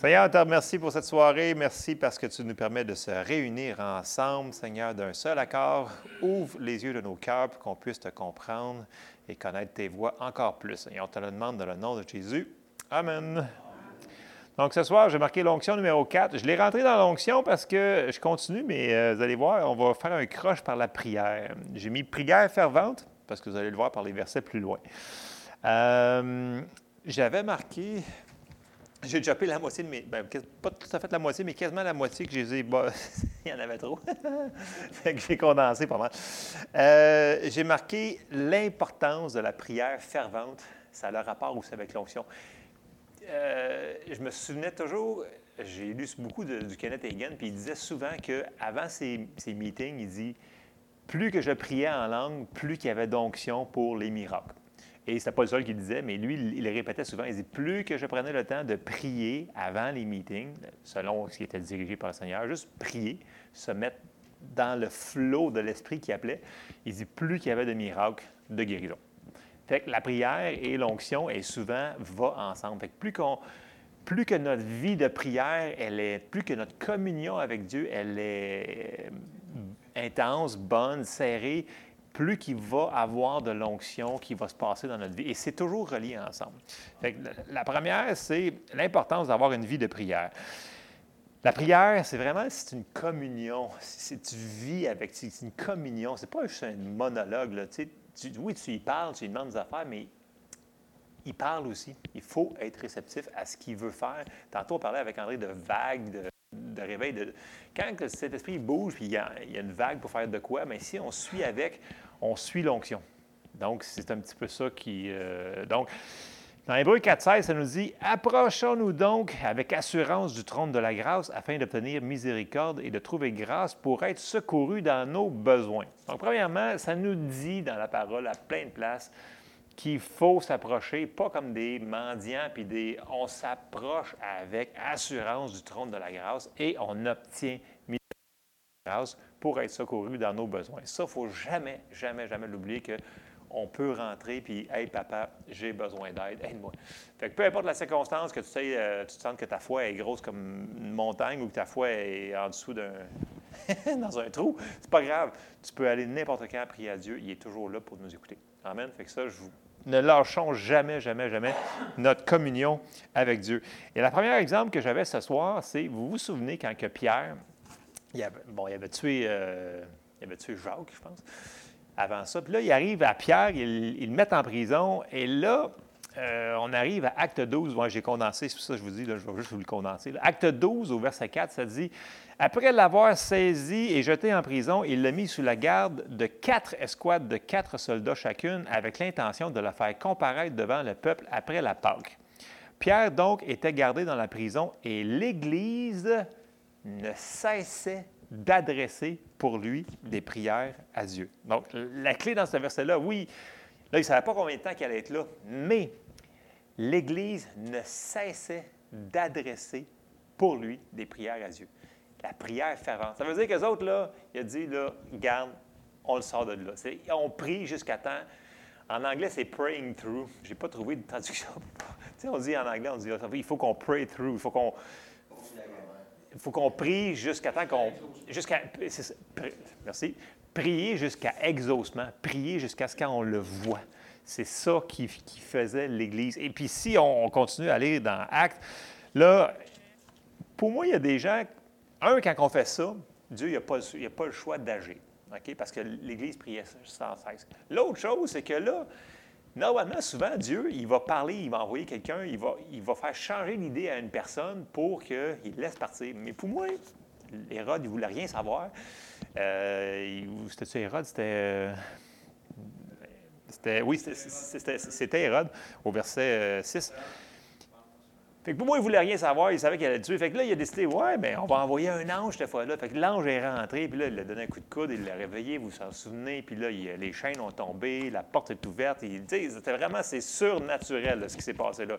Seigneur, on te remercie pour cette soirée. Merci parce que tu nous permets de se réunir ensemble, Seigneur, d'un seul accord. Ouvre les yeux de nos cœurs pour qu'on puisse te comprendre et connaître tes voix encore plus. Et on te le demande dans le nom de Jésus. Amen. Donc, ce soir, j'ai marqué l'onction numéro 4. Je l'ai rentré dans l'onction parce que je continue, mais euh, vous allez voir, on va faire un croche par la prière. J'ai mis prière fervente parce que vous allez le voir par les versets plus loin. Euh, j'avais marqué, j'ai déjà la moitié de mes, ben, pas tout à fait la moitié, mais quasiment la moitié que j'ai, bah, il y en avait trop. fait que j'ai condensé pas mal. Euh, j'ai marqué l'importance de la prière fervente. Ça a le rapport aussi avec l'onction. Euh, je me souvenais toujours, j'ai lu beaucoup du Kenneth Hagan, puis il disait souvent qu'avant ses, ses meetings, il dit plus que je priais en langue, plus qu'il y avait d'onction pour les miracles. Et ce n'était pas le seul qui le disait, mais lui, il, le répétait souvent. Il dit Plus que je prenais le temps de prier avant les meetings, selon ce qui était dirigé par le Seigneur, juste prier, se mettre dans le flot de l'esprit qui appelait, il dit plus qu'il y avait de miracles de guérison. Fait que la prière et l'onction, souvent, va ensemble. Fait que plus, qu'on, plus que notre vie de prière, elle est, plus que notre communion avec Dieu, elle est intense, bonne, serrée, plus qu'il va avoir de l'onction qui va se passer dans notre vie. Et c'est toujours relié ensemble. la première, c'est l'importance d'avoir une vie de prière. La prière, c'est vraiment c'est une communion. C'est, tu vis avec, c'est une communion. C'est pas juste un monologue. Là. Tu, oui, tu y parles, tu lui demandes des affaires, mais il parle aussi. Il faut être réceptif à ce qu'il veut faire. Tantôt, on parlait avec André de vagues, de, réveil. De... Quand cet esprit bouge, puis il y, a, une vague pour faire de quoi, mais si on suit avec, on suit l'onction. Donc, c'est un petit peu ça qui. Euh, donc, dans Hébreu 4.16, ça nous dit Approchons-nous donc avec assurance du trône de la grâce afin d'obtenir miséricorde et de trouver grâce pour être secourus dans nos besoins. Donc, premièrement, ça nous dit dans la parole à plein de places qu'il faut s'approcher, pas comme des mendiants, puis des. On s'approche avec assurance du trône de la grâce et on obtient grâce pour être secouru dans nos besoins. Ça, il ne faut jamais, jamais, jamais l'oublier que on peut rentrer puis Hey papa, j'ai besoin d'aide, aide-moi. Fait que peu importe la circonstance, que tu, sais, euh, tu te sens que ta foi est grosse comme une montagne ou que ta foi est en dessous d'un. dans un trou, c'est pas grave. Tu peux aller n'importe quand prier à Dieu, il est toujours là pour nous écouter. Amen. Fait que ça, je vous ne lâchons jamais, jamais, jamais notre communion avec Dieu. Et le premier exemple que j'avais ce soir, c'est, vous vous souvenez quand que Pierre, il avait, bon, il avait tué, euh, il avait tué Jacques, je pense, avant ça. Puis là, il arrive à Pierre, il, le met en prison, et là, euh, on arrive à Acte 12. Moi, j'ai condensé, c'est pour ça que je vous dis, je vais juste vous le condenser. Acte 12, au verset 4, ça dit Après l'avoir saisi et jeté en prison, il l'a mis sous la garde de quatre escouades de quatre soldats chacune, avec l'intention de le faire comparaître devant le peuple après la Pâque. Pierre, donc, était gardé dans la prison et l'Église ne cessait d'adresser pour lui des prières à Dieu. Donc, la clé dans ce verset-là, oui, là, il ne savait pas combien de temps qu'il allait être là, mais l'Église ne cessait d'adresser pour lui des prières à Dieu. La prière fervente. Ça veut dire que les autres, là, il a dit, là, garde, on le sort de là. on prie jusqu'à temps. En anglais, c'est praying through. Je n'ai pas trouvé de traduction. on dit en anglais, on dit, il faut qu'on pray through. Il faut qu'on il faut qu'on prie jusqu'à temps qu'on. Jusqu'à, merci. Prier jusqu'à exaucement. Prier jusqu'à ce qu'on le voit. C'est ça qui, faisait l'Église. Et puis, si on continue à aller dans Actes, là, pour moi, il y a des gens. Un, quand on fait ça, Dieu n'a pas, pas le choix d'agir. Parce que l'Église priait sans cesse. L'autre chose, c'est que là, Normalement, souvent, Dieu, il va parler, il va envoyer quelqu'un, il va, faire changer l'idée à une personne pour qu'il laisse partir. Mais pour moi, Hérode, il ne voulait rien savoir. Euh, c'était Hérode? C'était. c'était oui, c'était Hérode, au verset 6. Euh, fait que pour moi, il voulait rien savoir, il savait qu'il allait tuer. Fait que là, il a décidé, ouais, bien, on va envoyer un ange cette fois-là. Fait que l'ange est rentré, puis là, il a donné un coup de coude, il l'a réveillé, vous vous en souvenez, puis là, les chaînes ont tombé, la porte est ouverte. Il, c'était vraiment, c'est surnaturel, ce qui s'est passé là.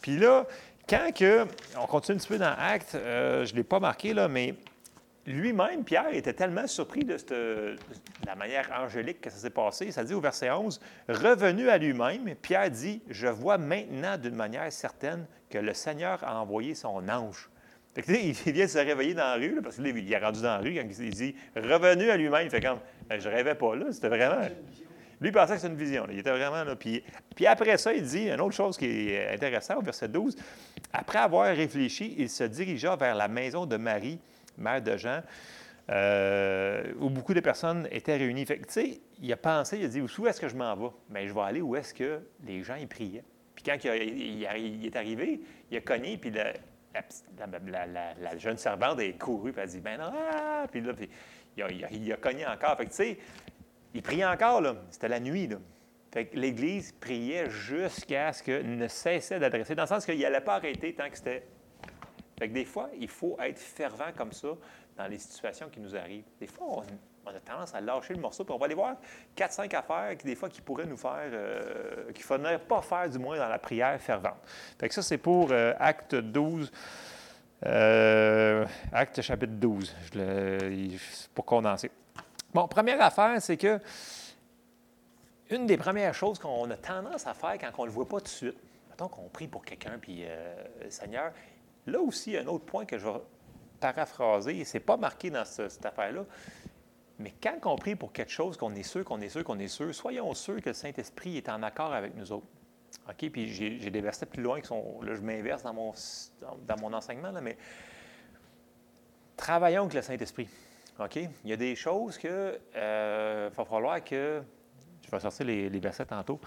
Puis là, quand que, on continue un petit peu dans Acte, euh, je ne l'ai pas marqué, là, mais lui-même, Pierre, était tellement surpris de, la manière angélique que ça s'est passé. Ça dit au verset 11, Revenu à lui-même, Pierre dit, Je vois maintenant d'une manière certaine que le Seigneur a envoyé son ange. il vient de se réveiller dans la rue, parce qu'il est rendu dans la rue quand il dit Revenu à lui-même. Il fait comme, ben, je rêvais pas là, c'était vraiment... Lui, il pensait que c'était une vision. Il était vraiment là. Puis, puis après ça, il dit une autre chose qui est intéressante au verset 12. Après avoir réfléchi, il se dirigea vers la maison de Marie, mère de Jean, euh, où beaucoup de personnes étaient réunies. Il a pensé, il a dit, où est-ce que je m'en vais? Bien, je vais aller où est-ce que les gens priaient. Puis quand il, est arrivé, il a cogné, puis la, jeune servante est courue, puis elle a dit, ben non, ah! puis là, il, a, cogné encore. Que, il priait encore, là. C'était la nuit, là. Fait que l'Église priait jusqu'à ce qu'il ne cessait d'adresser, dans le sens qu'il n'allait pas arrêter tant que c'était fait que des fois, il faut être fervent comme ça dans les situations qui nous arrivent. Des fois, on, a tendance à lâcher le morceau, puis on va aller voir 4-5 affaires qui, des fois, qui pourraient nous faire, euh, qu'il ne faudrait pas faire, du moins, dans la prière fervente. Fait que ça, c'est pour euh, Acte 12. Euh, acte chapitre 12, je pour condenser. Bon, première affaire, c'est que une des premières choses qu'on a tendance à faire quand on ne le voit pas tout de suite, mettons qu'on prie pour quelqu'un, puis Seigneur, Là aussi, un autre point que je vais paraphraser, ce n'est pas marqué dans cette affaire-là, mais quand on prie pour quelque chose, qu'on est sûr, qu'on est sûr, qu'on est sûr, soyons sûrs que le Saint-Esprit est en accord avec nous autres. OK? Puis j'ai des versets plus loin qui sont. Là, je m'inverse dans mon, dans, mon enseignement, là, mais travaillons avec le Saint-Esprit. OK? Il y a des choses que euh, va falloir que. Je vais sortir les, les versets tantôt,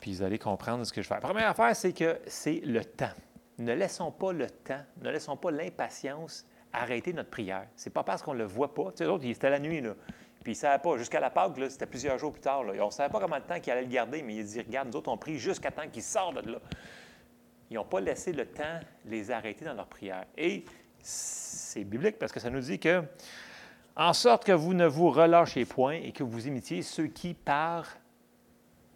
puis vous allez comprendre ce que je fais. La première affaire, c'est que c'est le temps ne laissons pas le temps, ne laissons pas l'impatience arrêter notre prière. C'est pas parce qu'on ne le voit pas. Tu sais, l'autre, c'était la nuit, là. Puis il ne savait pas. Jusqu'à la Pâque, c'était plusieurs jours plus tard. Là. On ne savait pas comment de temps qu'il allait le garder, mais il dit Regarde, nous autres, on prie jusqu'à temps qu'il sorte de là. Ils n'ont pas laissé le temps les arrêter dans leur prière. Et c'est biblique parce que ça nous dit que, en sorte que vous ne vous relâchez point et que vous imitiez ceux qui, par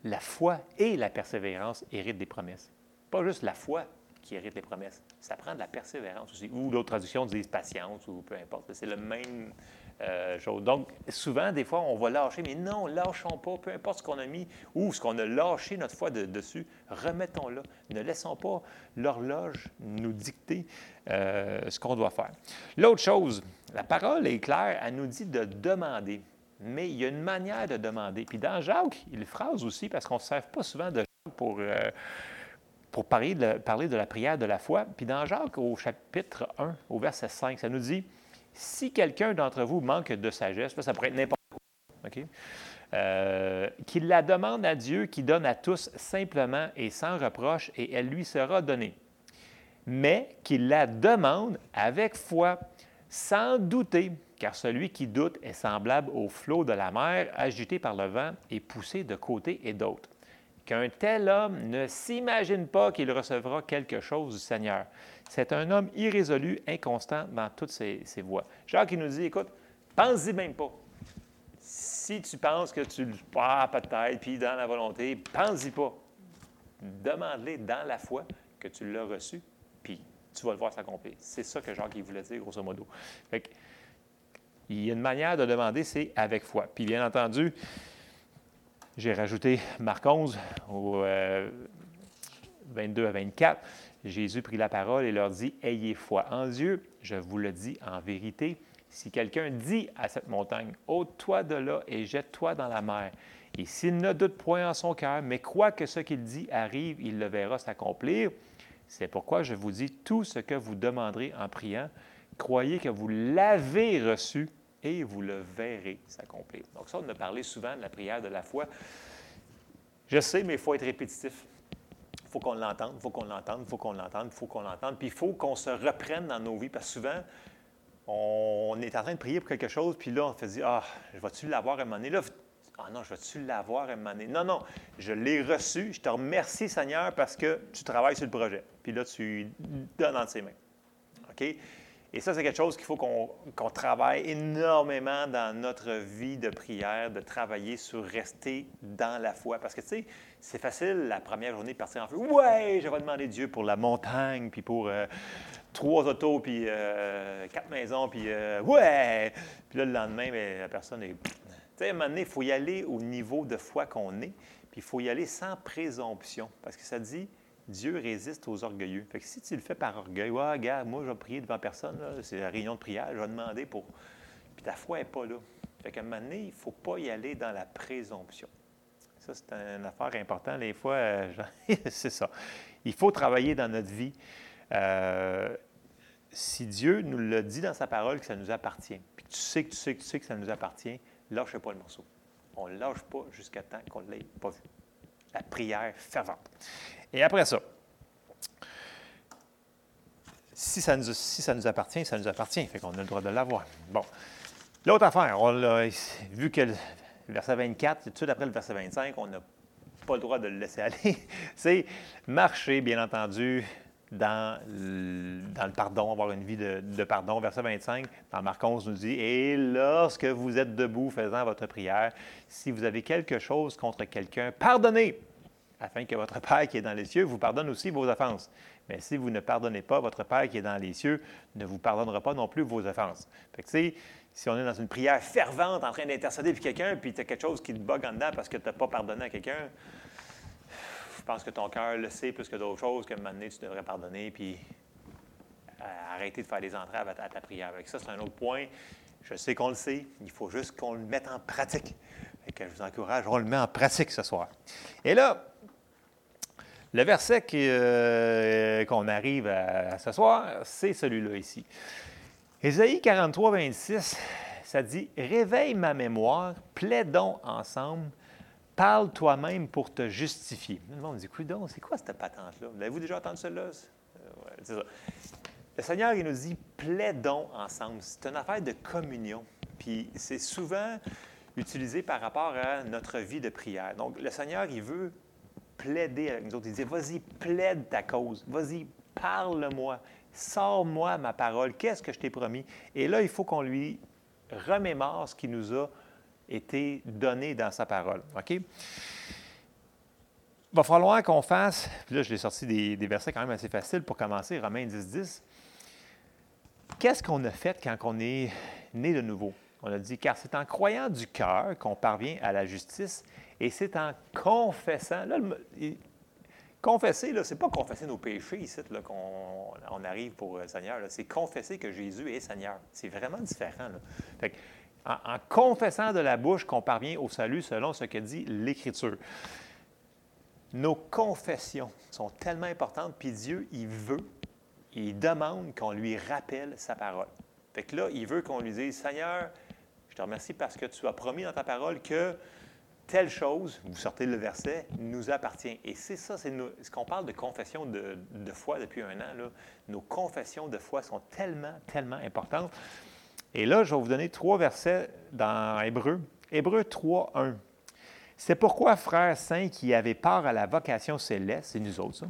la foi et la persévérance, héritent des promesses. Pas juste la foi, qui hérite les promesses. Ça prend de la persévérance aussi. Ou d'autres traductions disent patience ou peu importe. C'est le même euh, chose. Donc, souvent, des fois, on va lâcher, mais non, lâchons pas, peu importe ce qu'on a mis ou ce qu'on a lâché notre foi dessus, remettons-le. Ne laissons pas l'horloge nous dicter euh, ce qu'on doit faire. L'autre chose, la parole est claire, elle nous dit de demander. Mais il y a une manière de demander. Puis dans Jacques, il phrase aussi, parce qu'on ne se sert pas souvent de Jacques pour. Euh, pour parler de, la prière de la foi. Puis dans Jacques, au chapitre 1, au verset 5, ça nous dit Si quelqu'un d'entre vous manque de sagesse, ça pourrait être n'importe quoi, euh, qu'il la demande à Dieu qui donne à tous simplement et sans reproche, et elle lui sera donnée. Mais qu'il la demande avec foi, sans douter, car celui qui doute est semblable au flot de la mer, agité par le vent et poussé de côté et d'autre qu'un tel homme ne s'imagine pas qu'il recevra quelque chose du Seigneur. C'est un homme irrésolu, inconstant dans toutes ses, voies. Jacques il nous dit, écoute, pense-y même pas. Si tu penses que tu le pas peut-être, puis dans la volonté, pense-y pas. Demande-les dans la foi que tu l'as reçu, puis tu vas le voir s'accomplir. C'est ça que Jacques il voulait dire, grosso modo. il y a une manière de demander, c'est avec foi. Puis bien entendu, j'ai rajouté Marc 11 au 22 euh, à 24. Jésus prit la parole et leur dit, Ayez foi en Dieu, je vous le dis en vérité. Si quelqu'un dit à cette montagne, ôte-toi de là et jette-toi dans la mer, et s'il ne doute point en son cœur, mais croit que ce qu'il dit arrive, il le verra s'accomplir. C'est pourquoi je vous dis tout ce que vous demanderez en priant. Croyez que vous l'avez reçu et vous le verrez s'accomplir. Donc ça, on a parlé souvent de la prière de la foi. Je sais, mais il faut être répétitif. Il faut qu'on l'entende, il faut qu'on l'entende, il faut qu'on l'entende, il faut qu'on l'entende. Puis il faut qu'on se reprenne dans nos vies, parce que souvent, on est en train de prier pour quelque chose, puis là, on se dit, ah, je vais-tu l'avoir à un moment? Là, ah non, je vais-tu l'avoir à un moment? Non, non, je l'ai reçu. Je te remercie, Seigneur, parce que tu travailles sur le projet. Puis là, tu donnes dans ses mains. OK? Et ça, c'est quelque chose qu'il faut qu'on travaille énormément dans notre vie de prière, de travailler sur rester dans la foi. Parce que, tu sais, c'est facile la première journée de partir en feu. Ouais, je vais demander Dieu pour la montagne, puis pour euh, trois autos, puis euh, quatre maisons, puis euh, ouais. Puis là, le lendemain, bien, la personne est. Tu sais, à un moment donné, il faut y aller au niveau de foi qu'on est, puis il faut y aller sans présomption. Parce que ça dit Dieu résiste aux orgueilleux. Fait que si tu le fais par orgueil, ouais, regarde, moi, je vais prier devant personne, c'est la réunion de prière, je vais demander pour. Puis ta foi n'est pas là. Fait qu'à un moment donné, il ne faut pas y aller dans la présomption. Ça, c'est une affaire importante. Les fois, euh, c'est ça. Il faut travailler dans notre vie. Euh, si Dieu nous le dit dans sa parole que ça nous appartient, puis tu sais que tu sais que tu sais que ça nous appartient, lâche pas le morceau. On ne lâche pas jusqu'à temps qu'on ne l'ait pas vu. La prière fervente. Et après ça, si ça, nous, si ça nous appartient, ça nous appartient. Fait qu'on a le droit de l'avoir. Bon. L'autre affaire, on vu que le verset 24, tout de après le verset 25, on n'a pas le droit de le laisser aller. C'est marcher, bien entendu, dans le, pardon, avoir une vie de, de, pardon. Verset 25, dans Marc 11 nous dit, Et lorsque vous êtes debout faisant votre prière, si vous avez quelque chose contre quelqu'un, pardonnez afin que votre Père qui est dans les cieux vous pardonne aussi vos offenses. Mais si vous ne pardonnez pas, votre Père qui est dans les cieux ne vous pardonnera pas non plus vos offenses. Fait que, si on est dans une prière fervente en train d'intercéder pour quelqu'un, puis tu as quelque chose qui te bug en dedans parce que tu n'as pas pardonné à quelqu'un, je pense que ton cœur le sait plus que d'autres choses, qu'à un moment donné, tu devrais pardonner, puis euh, arrêter de faire des entraves à ta, prière. Avec ça, c'est un autre point. Je sais qu'on le sait, il faut juste qu'on le mette en pratique. Et que je vous encourage, on le met en pratique ce soir. Et là, le verset euh, qu'on arrive à, ce soir, c'est celui-là ici. Ésaïe 43, 26, ça dit Réveille ma mémoire, plaidons ensemble, parle toi-même pour te justifier. Le monde dit donc, c'est quoi cette patente-là? L'avez-vous déjà entendu cela euh, C'est ça. Le Seigneur, il nous dit plaidons ensemble. C'est une affaire de communion. Puis c'est souvent utilisé par rapport à notre vie de prière. Donc, le Seigneur, il veut plaider avec nous autres. Il disait, vas-y, plaide ta cause. Vas-y, parle-moi. Sors-moi ma parole. Qu'est-ce que je t'ai promis? Et là, il faut qu'on lui remémore ce qui nous a été donné dans sa parole. OK? Il va falloir qu'on fasse, puis là, je l'ai sorti des, des, versets quand même assez faciles pour commencer, Romains 10, 10. Qu'est-ce qu'on a fait quand on est né de nouveau? On a dit, car c'est en croyant du cœur qu'on parvient à la justice et c'est en confessant. Là, confesser, ce n'est pas confesser nos péchés ici qu'on on arrive pour le Seigneur. C'est confesser que Jésus est Seigneur. C'est vraiment différent. En, confessant de la bouche qu'on parvient au salut selon ce que dit l'Écriture. Nos confessions sont tellement importantes, puis Dieu, il veut, il demande qu'on lui rappelle sa parole. Fait que là, il veut qu'on lui dise, Seigneur, je te remercie parce que tu as promis dans ta parole que telle chose, vous sortez le verset, nous appartient. Et c'est ça, c'est ce qu'on parle de confession de, foi depuis un an. Nos confessions de foi sont tellement, tellement importantes. Et là, je vais vous donner trois versets dans Hébreu. Hébreu 3, 1. C'est pourquoi, frères saints qui avaient part à la vocation céleste, c'est nous autres, ça,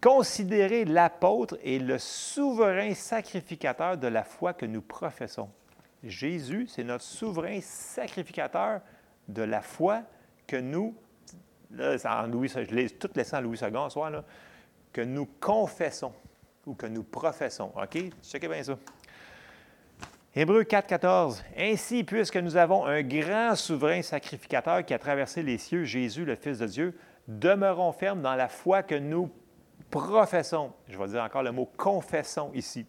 considérez l'apôtre et le souverain sacrificateur de la foi que nous professons. Jésus, c'est notre souverain sacrificateur de la foi que nous, là, en Louis, je l'ai tout laissé en Louis II ce soir, là, que nous confessons ou que nous professons. OK? Checkez bien ça. Hébreu 4, 14. Ainsi, puisque nous avons un grand souverain sacrificateur qui a traversé les cieux, Jésus, le Fils de Dieu, demeurons fermes dans la foi que nous professons. Je vais dire encore le mot confessons ici.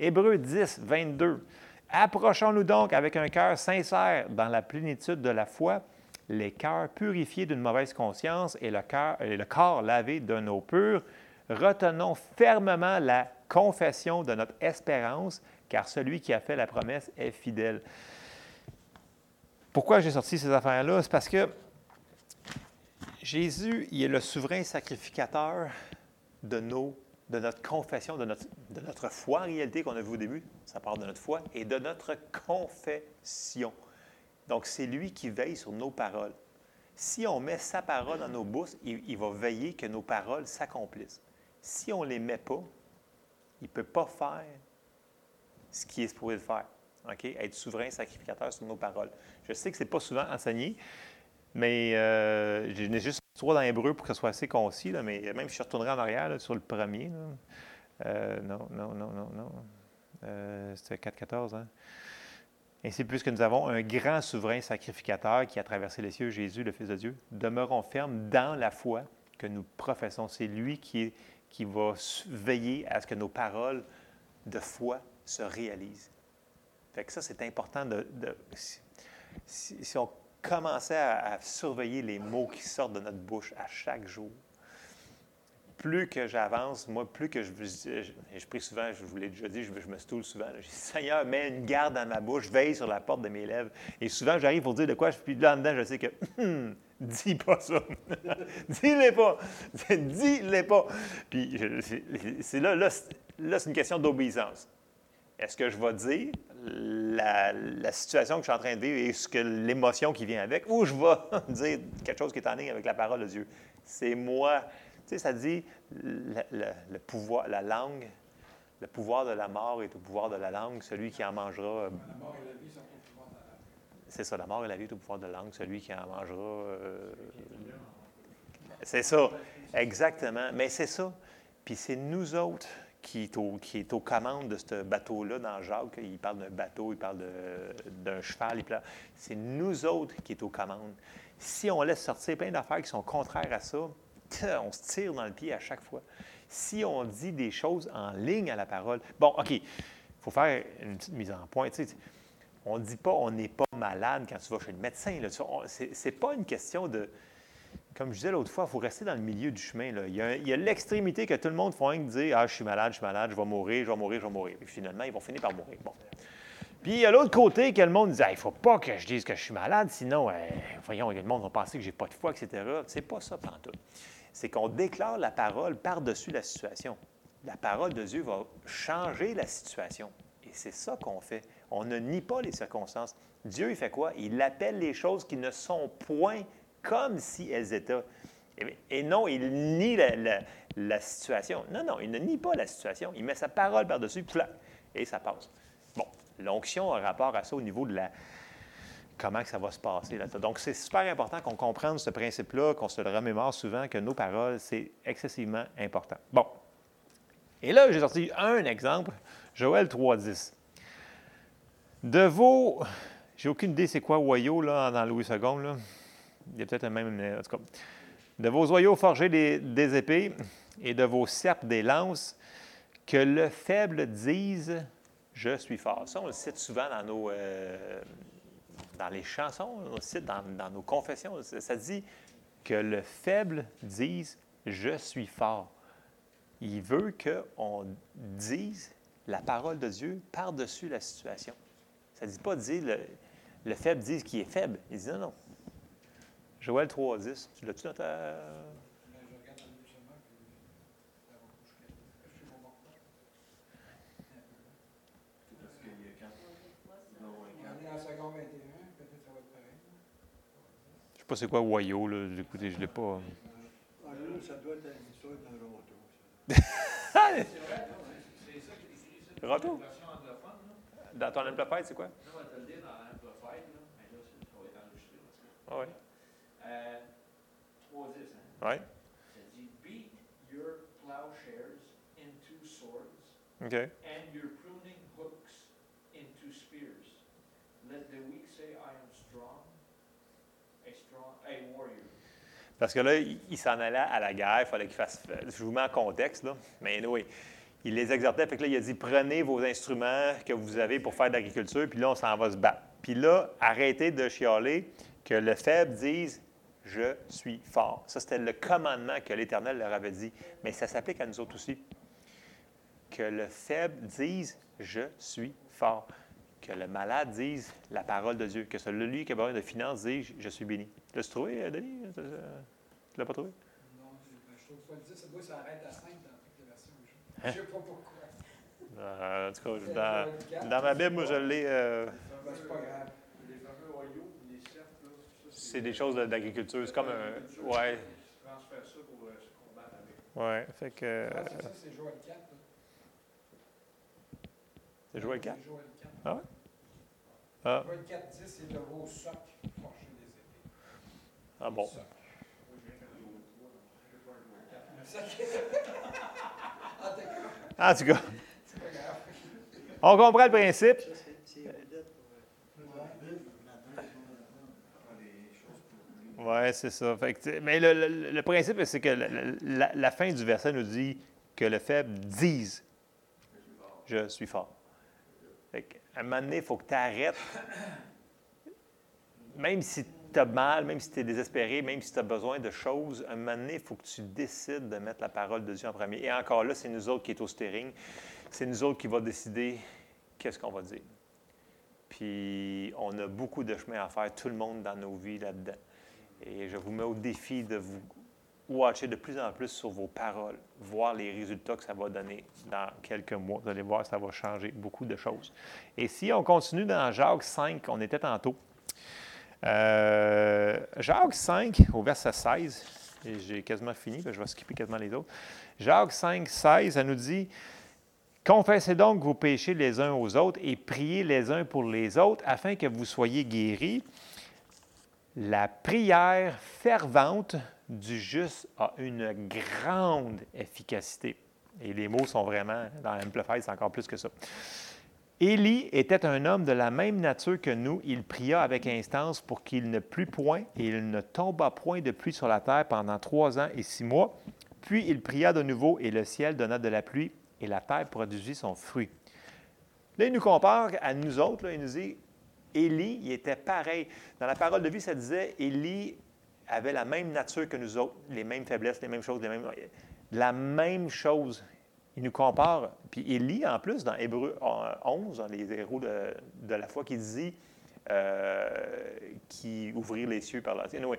Hébreu 10, 22. Approchons-nous donc avec un cœur sincère dans la plénitude de la foi, les cœurs purifiés d'une mauvaise conscience et le, et le corps lavé d'un eau pure. Retenons fermement la confession de notre espérance, car celui qui a fait la promesse est fidèle. Pourquoi j'ai sorti ces affaires-là? C'est parce que Jésus, il est le souverain sacrificateur de nos de notre confession, de notre, de notre foi en réalité qu'on a vu au début, ça part de notre foi, et de notre confession. Donc, c'est lui qui veille sur nos paroles. Si on met sa parole dans nos bouches, il, va veiller que nos paroles s'accomplissent. Si on ne les met pas, il ne peut pas faire ce qui est supposé faire. Être souverain sacrificateur sur nos paroles. Je sais que ce n'est pas souvent enseigné, mais euh, j'ai juste trois dans l'hébreu pour que ce soit assez concis, mais même si je retournerai en arrière sur le premier. Euh, non, non, non, non, non. Euh, C'était 4.14, hein? Ainsi, puisque nous avons un grand souverain sacrificateur qui a traversé les cieux, Jésus, le Fils de Dieu, demeurons fermes dans la foi que nous professons. C'est lui qui, qui va veiller à ce que nos paroles de foi se réalisent. Fait que ça, c'est important de. si, on commençait à, surveiller les mots qui sortent de notre bouche à chaque jour, plus que j'avance, moi, plus que je, je, je, prie souvent, je vous l'ai déjà dit, je, me stoule souvent. Je dis, Seigneur, mets une garde dans ma bouche, veille sur la porte de mes lèvres. Et souvent, j'arrive pour dire de quoi, puis là dedans, je sais que, dis pas ça. Dis-les pas. Dis-les pas. Puis c'est là, là, c'est une question d'obéissance. Est-ce que je vais dire la, la, situation que je suis en train de vivre et ce que l'émotion qui vient avec, ou je vais dire quelque chose qui est en ligne avec la parole de Dieu? C'est moi tu sais, ça dit le, pouvoir, la langue, le pouvoir de la mort est au pouvoir de la langue, celui qui en mangera. La mort et la vie sont au pouvoir de la langue. C'est ça, la mort et la vie est au pouvoir de la langue, celui qui en mangera. Euh, c'est ça, exactement. Mais c'est ça. Puis c'est nous autres qui est, au, qui est aux commandes de ce bateau-là dans Jacques. Il parle d'un bateau, il parle d'un cheval. C'est nous autres qui est aux commandes. Si on laisse sortir plein d'affaires qui sont contraires à ça, on se tire dans le pied à chaque fois. Si on dit des choses en ligne à la parole, bon, OK, il faut faire une petite mise en point. on ne dit pas on n'est pas malade quand tu vas chez le médecin. Ce n'est pas une question de. Comme je disais l'autre fois, il faut rester dans le milieu du chemin. Là. Il y a, l'extrémité que tout le monde fait dire Ah, je suis malade, je suis malade, je vais mourir, je vais mourir, je vais mourir. Et finalement, ils vont finir par mourir. Bon. Puis il y a l'autre côté que le monde dit Il ne faut pas que je dise que je suis malade, sinon, euh, voyons, le monde va penser que je n'ai pas de foi, etc. C'est pas ça, tout c'est qu'on déclare la parole par-dessus la situation. La parole de Dieu va changer la situation. Et c'est ça qu'on fait. On ne nie pas les circonstances. Dieu, il fait quoi? Il appelle les choses qui ne sont point comme si elles étaient. Et non, il nie la, situation. Non, non, il ne nie pas la situation. Il met sa parole par-dessus, et ça passe. Bon, l'onction a rapport à ça au niveau de la, comment que ça va se passer là Donc, c'est super important qu'on comprenne ce principe-là, qu'on se le remémore souvent, que nos paroles, c'est excessivement important. Bon. Et là, j'ai sorti un exemple, Joël 3.10. De vos... J'ai aucune idée c'est quoi Oyo là, dans Louis II. Là. Il y a peut-être un même... En tout cas. De vos oyaux forgés des, épées et de vos serpes des lances, que le faible dise « Je suis fort ». Ça, on le cite souvent dans nos... Euh, dans les chansons, aussi, dans, dans nos confessions, ça dit que le faible dise Je suis fort. Il veut qu'on dise la parole de Dieu par-dessus la situation. Ça ne dit pas dire le, le faible dise qu'il est faible. Il dit non, non. Joël 3.10, tu l'as-tu dans ta. pas c'est quoi Wayo, là. Écoutez, je ne l'ai pas. Ah, ça doit être une histoire d'un roto. Dans ton amplified, c'est quoi? Non, on va te le dire dans l'amplified, là. Mais là, ça va être enregistré. Ah oui. Euh, 3 10, hein? Oui. Ça dit Beat your plowshares into swords. OK. And your pruning hooks into spears. Let the weak say, I am strong. Parce que là, il, s'en allait à la guerre, il fallait qu'il fasse. Je vous mets en contexte, là. Mais oui, il les exhortait. Fait que là, il a dit prenez vos instruments que vous avez pour faire de l'agriculture, puis là, on s'en va se battre. Puis là, arrêtez de chialer, que le faible dise Je suis fort. Ça, c'était le commandement que l'Éternel leur avait dit. Mais ça s'applique à nous autres aussi. Que le faible dise Je suis fort que le malade dise la parole de Dieu, que celui qui a besoin de finances dise Je suis béni. L'as-tu trouvé, euh, Denis? Tu ne l'as pas trouvé? Non, je trouve pas le dire. Ça doit s'arrêter à 5 dans toutes les versions. Je ne sais pas pourquoi. Euh, en tout cas, dans, dans, ma Bible, moi, je l'ai. Euh, ben, c'est pas grave. Les fameux royaux, les cercles, c'est des choses d'agriculture. C'est comme un. Ouais. Avec. Ouais, fait que. Ah, c'est c'est Joël 4. C'est Joël 4? Joël 4. Ah ouais? Ah, Joël 4, 10, c'est de vos socs forgés des épées. ah bon. Le soc. Ah. En tout cas, C'est pas grave. on comprend le principe. Ça, c'est- c'est vedette pour, euh, vivre là-dedans, ils vont- Oui, c'est ça. Fait que, mais le, principe, c'est que la fin du verset nous dit que le faible dise Je suis fort. Fait que, à un moment donné, il faut que tu arrêtes. Même si tu as mal, même si tu es désespéré, même si tu as besoin de choses, à un moment donné, il faut que tu décides de mettre la parole de Dieu en premier. Et encore là, c'est nous autres qui est au steering. C'est nous autres qui va décider qu'est-ce qu'on va dire. Puis on a beaucoup de chemin à faire, tout le monde dans nos vies là-dedans. Et je vous mets au défi de vous watcher de plus en plus sur vos paroles, voir les résultats que ça va donner dans quelques mois. Vous allez voir, ça va changer beaucoup de choses. Et si on continue dans Jacques 5, on était tantôt. Euh, Jacques 5, au verset 16, et j'ai quasiment fini, que je vais skipper quasiment les autres. Jacques 5, 16, ça nous dit Confessez donc vos péchés les uns aux autres et priez les uns pour les autres afin que vous soyez guéris. La prière fervente du juste a une grande efficacité. Et les mots sont vraiment, dans Amplified, c'est encore plus que ça. Élie était un homme de la même nature que nous. Il pria avec instance pour qu'il ne plût point et il ne tomba point de pluie sur la terre pendant trois ans et six mois. Puis il pria de nouveau et le ciel donna de la pluie et la terre produisit son fruit. Là, il nous compare à nous autres. il nous dit Élie, il était pareil. Dans la parole de vie, ça disait Élie avait la même nature que nous autres, les mêmes faiblesses, les mêmes choses, la même chose. Il nous compare. Puis Élie, en plus, dans Hébreu 11, dans les héros de, de la foi, qui dit euh, qui ouvrir les cieux par la. Anyway.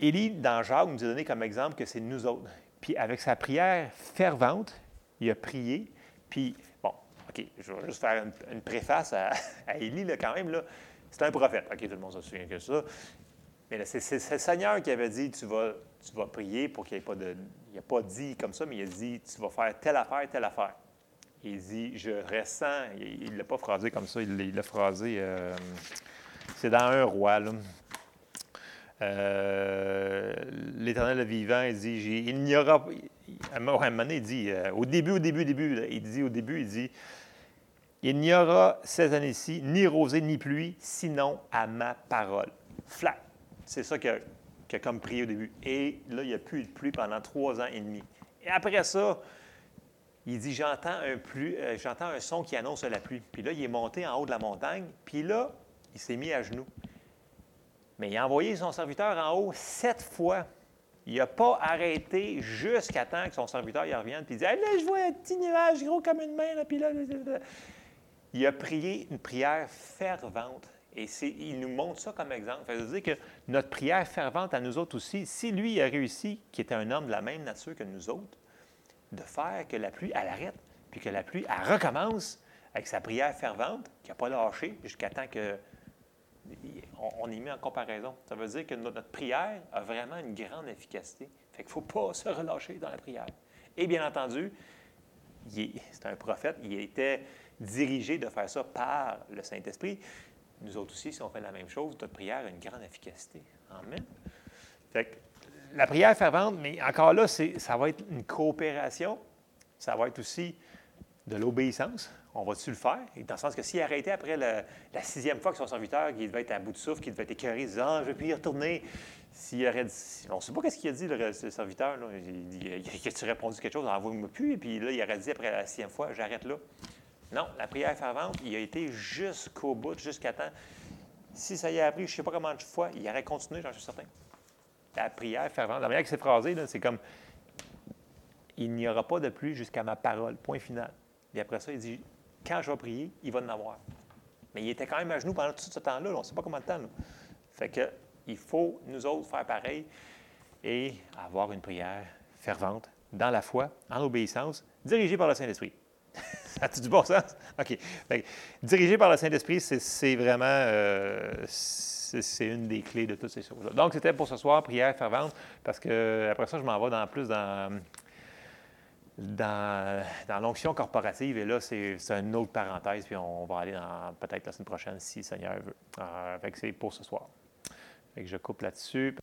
Élie, dans Jacques, nous a donné comme exemple que c'est nous autres. Puis avec sa prière fervente, il a prié. Puis, OK, je vais juste faire une, préface à, Élie, là, quand même. Là. C'est un prophète. OK, tout le monde se souvient que ça. Mais là, c'est, le Seigneur qui avait dit tu vas, tu vas prier pour qu'il n'y ait pas de. Il n'a pas dit comme ça, mais il a dit tu vas faire telle affaire, telle affaire. Il dit je ressens. Il ne l'a pas phrasé comme ça, il l'a, phrasé. euh, c'est dans un roi, là. Euh, L'Éternel vivant, il dit, il n'y aura, à un moment donné, il dit, euh, au début, au début, au début, il dit, au début, il dit, il n'y aura ces années-ci ni rosée ni pluie, sinon à ma parole. Flat. C'est ça qu'il a, comme prié au début. Et là, il n'y a plus eu de pluie pendant trois ans et demi. Et après ça, il dit, j'entends un, euh, un son qui annonce la pluie. Puis là, il est monté en haut de la montagne. Puis là, il s'est mis à genoux. Mais il a envoyé son serviteur en haut sept fois. Il n'a pas arrêté jusqu'à temps que son serviteur y revienne. Puis il dit Là, je vois un petit nuage gros comme une main. Là, puis là, là, là. Il a prié une prière fervente. Et il nous montre ça comme exemple. Ça veut dire que notre prière fervente à nous autres aussi, si lui a réussi, qui était un homme de la même nature que nous autres, de faire que la pluie, elle arrête, puis que la pluie, elle recommence avec sa prière fervente, qui n'a pas lâché jusqu'à temps que on, on est en comparaison. Ça veut dire que notre, prière a vraiment une grande efficacité. Fait qu'il ne faut pas se relâcher dans la prière. Et bien entendu, c'est un prophète, il était dirigé de faire ça par le Saint-Esprit. Nous autres aussi, si on fait la même chose, notre prière a une grande efficacité. Amen. Fait que la prière fervente, mais encore là, ça va être une coopération. Ça va être aussi de l'obéissance. On va-tu le faire? Et dans le sens que s'il arrêtait après la sixième fois que son serviteur, qui devait être à bout de souffle, qui devait être écœuré, il disait Ah, je vais plus y retourner. S'il aurait dit, on ne sait pas ce qu'il a dit, le, le serviteur. Là. Il, il, il a-tu répondu quelque chose? Envoie-moi plus. Et puis là, il aurait dit après la sixième fois J'arrête là. Non, la prière fervente, il a été jusqu'au bout, jusqu'à temps. Si ça y a appris, je ne sais pas comment de fois, il aurait continué, j'en suis certain. La prière fervente, la manière que c'est phrasé, c'est comme Il n'y aura pas de pluie jusqu'à ma parole, point final. Et après ça, il dit Quand je vais prier, il va en avoir. Mais il était quand même à genoux pendant tout ce temps-là, là. on ne sait pas combien de temps. Fait que il faut, nous autres, faire pareil et avoir une prière fervente, dans la foi, en obéissance, dirigée par le Saint-Esprit. Ça a du bon sens? OK. Fait que, dirigé par le Saint-Esprit, c'est- vraiment euh, c'est une des clés de toutes ces choses-là. Donc, c'était pour ce soir, prière fervente, parce que après ça, je m'en vais dans plus dans dans, l'onction corporative. Et là, c'est une autre parenthèse, puis on va aller dans peut-être la semaine prochaine si le Seigneur veut. Euh, c'est pour ce soir. Fait que je coupe là-dessus.